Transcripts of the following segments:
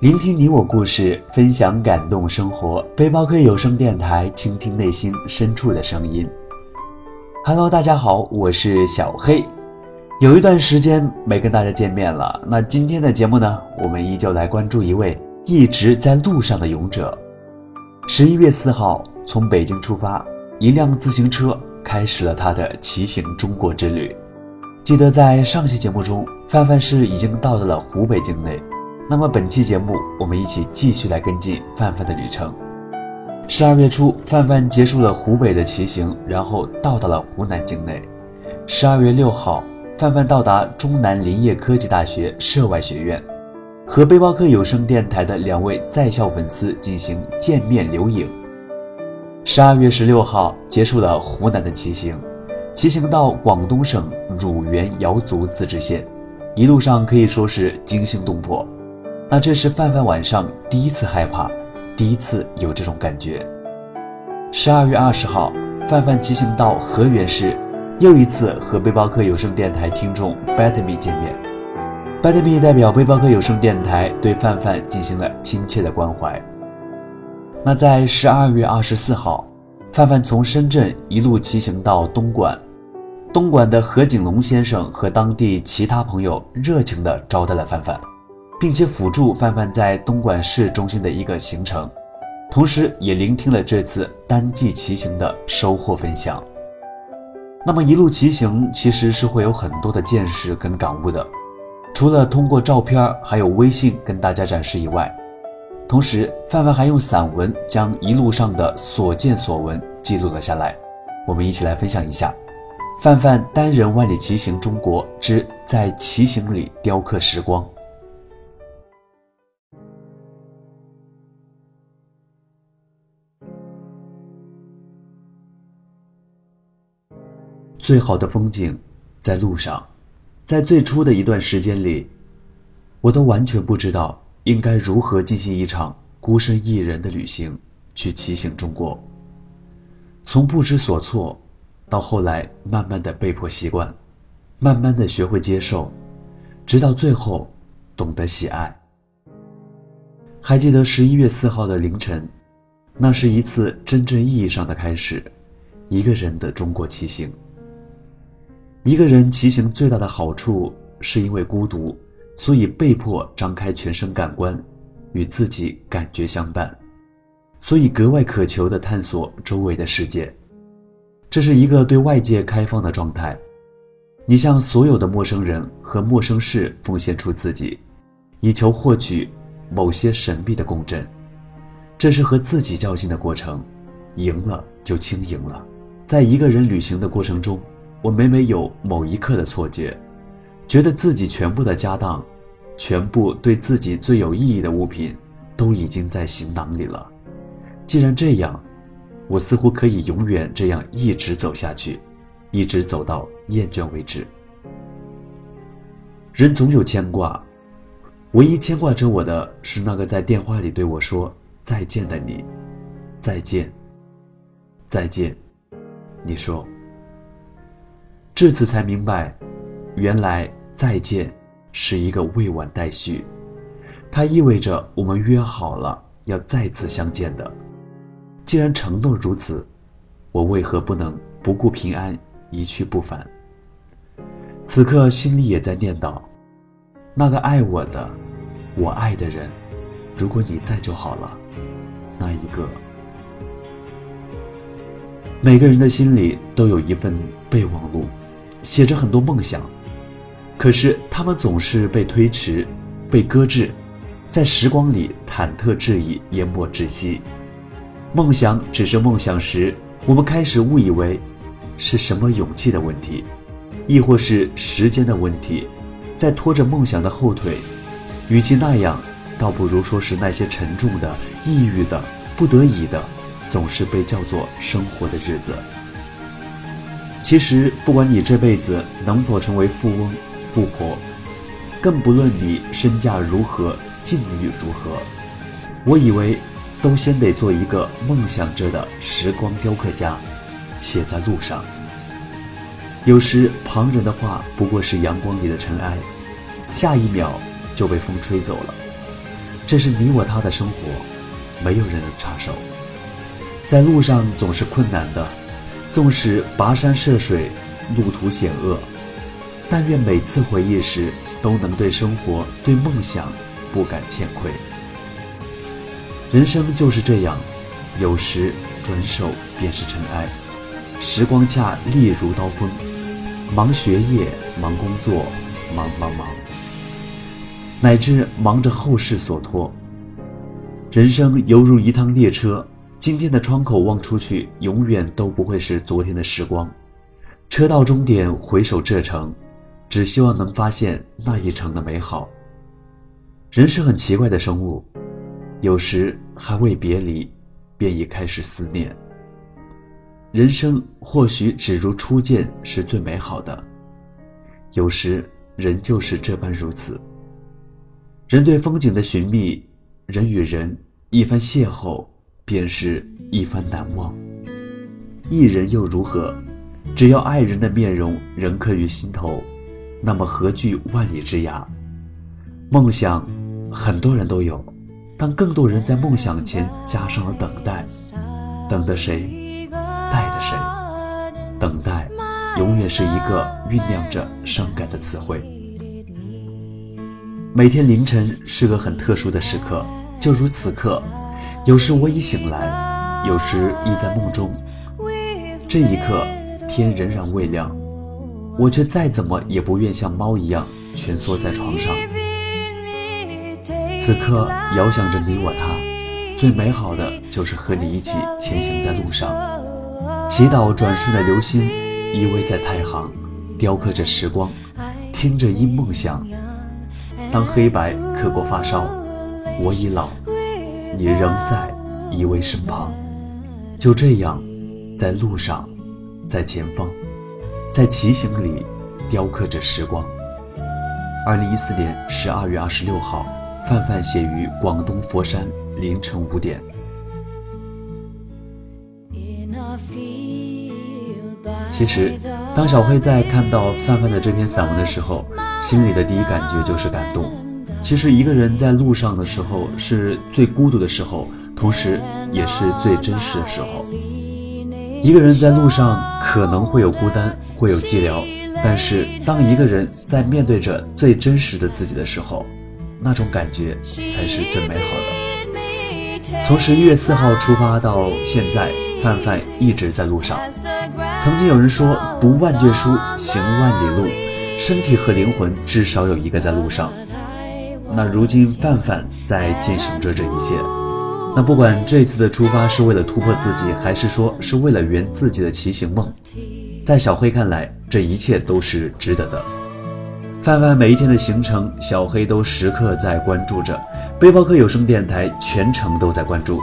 聆听你我故事，分享感动生活。背包客有声电台，倾听内心深处的声音。Hello，大家好，我是小黑。有一段时间没跟大家见面了，那今天的节目呢，我们依旧来关注一位一直在路上的勇者。十一月四号，从北京出发，一辆自行车开始了他的骑行中国之旅。记得在上期节目中，范范是已经到达了湖北境内。那么本期节目，我们一起继续来跟进范范的旅程。十二月初，范范结束了湖北的骑行，然后到达了湖南境内。十二月六号，范范到达中南林业科技大学涉外学院，和背包客有声电台的两位在校粉丝进行见面留影。十二月十六号，结束了湖南的骑行，骑行到广东省乳源瑶族自治县，一路上可以说是惊心动魄。那这是范范晚上第一次害怕，第一次有这种感觉。十二月二十号，范范骑行到河源市，又一次和背包客有声电台听众 Betamy 见面。Betamy 代表背包客有声电台对范范进行了亲切的关怀。那在十二月二十四号，范范从深圳一路骑行到东莞，东莞的何景龙先生和当地其他朋友热情地招待了范范。并且辅助范范在东莞市中心的一个行程，同时也聆听了这次单骑骑行的收获分享。那么一路骑行其实是会有很多的见识跟感悟的，除了通过照片还有微信跟大家展示以外，同时范范还用散文将一路上的所见所闻记录了下来。我们一起来分享一下范范单人万里骑行中国之在骑行里雕刻时光。最好的风景，在路上。在最初的一段时间里，我都完全不知道应该如何进行一场孤身一人的旅行，去骑行中国。从不知所措，到后来慢慢的被迫习惯，慢慢的学会接受，直到最后懂得喜爱。还记得十一月四号的凌晨，那是一次真正意义上的开始，一个人的中国骑行。一个人骑行最大的好处，是因为孤独，所以被迫张开全身感官，与自己感觉相伴，所以格外渴求的探索周围的世界。这是一个对外界开放的状态，你向所有的陌生人和陌生事奉献出自己，以求获取某些神秘的共振。这是和自己较劲的过程，赢了就轻盈了。在一个人旅行的过程中。我每每有某一刻的错觉，觉得自己全部的家当，全部对自己最有意义的物品，都已经在行囊里了。既然这样，我似乎可以永远这样一直走下去，一直走到厌倦为止。人总有牵挂，唯一牵挂着我的是那个在电话里对我说再见的你。再见，再见，你说。至此才明白，原来再见是一个未完待续，它意味着我们约好了要再次相见的。既然承诺如此，我为何不能不顾平安一去不返？此刻心里也在念叨：那个爱我的，我爱的人，如果你在就好了。那一个，每个人的心里都有一份备忘录。写着很多梦想，可是他们总是被推迟、被搁置，在时光里忐忑质疑、淹没窒息。梦想只是梦想时，我们开始误以为是什么勇气的问题，亦或是时间的问题，在拖着梦想的后腿。与其那样，倒不如说是那些沉重的、抑郁的、不得已的，总是被叫做生活的日子。其实，不管你这辈子能否成为富翁、富婆，更不论你身价如何、境遇如何，我以为，都先得做一个梦想着的时光雕刻家，且在路上。有时旁人的话不过是阳光里的尘埃，下一秒就被风吹走了。这是你我他的生活，没有人能插手。在路上总是困难的，纵使跋山涉水，路途险恶，但愿每次回忆时，都能对生活、对梦想不感欠愧。人生就是这样，有时转手便是尘埃。时光恰利如刀锋，忙学业，忙工作，忙忙忙，乃至忙着后事所托。人生犹如一趟列车。今天的窗口望出去，永远都不会是昨天的时光。车到终点，回首这程，只希望能发现那一程的美好。人是很奇怪的生物，有时还未别离，便已开始思念。人生或许只如初见是最美好的，有时人就是这般如此。人对风景的寻觅，人与人一番邂逅。便是一番难忘。一人又如何？只要爱人的面容仍刻于心头，那么何惧万里之涯？梦想，很多人都有，但更多人在梦想前加上了等待。等的谁？待的谁？等待，永远是一个酝酿着伤感的词汇。每天凌晨是个很特殊的时刻，就如此刻。有时我已醒来，有时亦在梦中。这一刻，天仍然未亮，我却再怎么也不愿像猫一样蜷缩在床上。此刻遥想着你我他，最美好的就是和你一起前行在路上，祈祷转瞬的流星依偎在太行，雕刻着时光，听着因梦想。当黑白刻过发梢，我已老。你仍在依偎身旁，就这样，在路上，在前方，在骑行里，雕刻着时光。二零一四年十二月二十六号，范范写于广东佛山凌晨五点。其实，当小慧在看到范范的这篇散文的时候，心里的第一感觉就是感动。其实一个人在路上的时候是最孤独的时候，同时也是最真实的时候。一个人在路上可能会有孤单，会有寂寥，但是当一个人在面对着最真实的自己的时候，那种感觉才是最美好的。从十一月四号出发到现在，范范一直在路上。曾经有人说，读万卷书，行万里路，身体和灵魂至少有一个在路上。那如今范范在进行着这一切，那不管这次的出发是为了突破自己，还是说是为了圆自己的骑行梦，在小黑看来，这一切都是值得的。范范每一天的行程，小黑都时刻在关注着。背包客有声电台全程都在关注。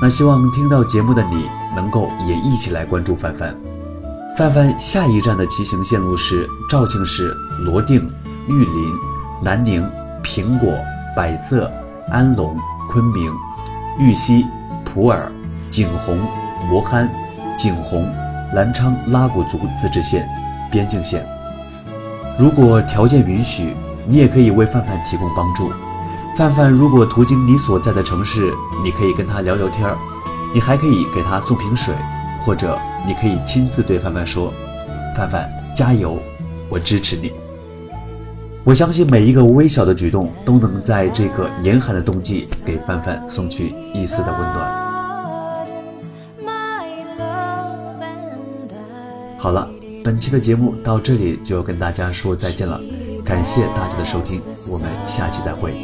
那希望听到节目的你，能够也一起来关注范范。范范下一站的骑行线路是肇庆市罗定、玉林、南宁。苹果、百色、安龙、昆明、玉溪、普洱、景洪、磨憨、景洪、澜昌拉祜族自治县边境线。如果条件允许，你也可以为范范提供帮助。范范如果途经你所在的城市，你可以跟他聊聊天儿，你还可以给他送瓶水，或者你可以亲自对范范说：“范范，加油，我支持你。”我相信每一个微小的举动都能在这个严寒的冬季给范范送去一丝的温暖。好了，本期的节目到这里就要跟大家说再见了，感谢大家的收听，我们下期再会。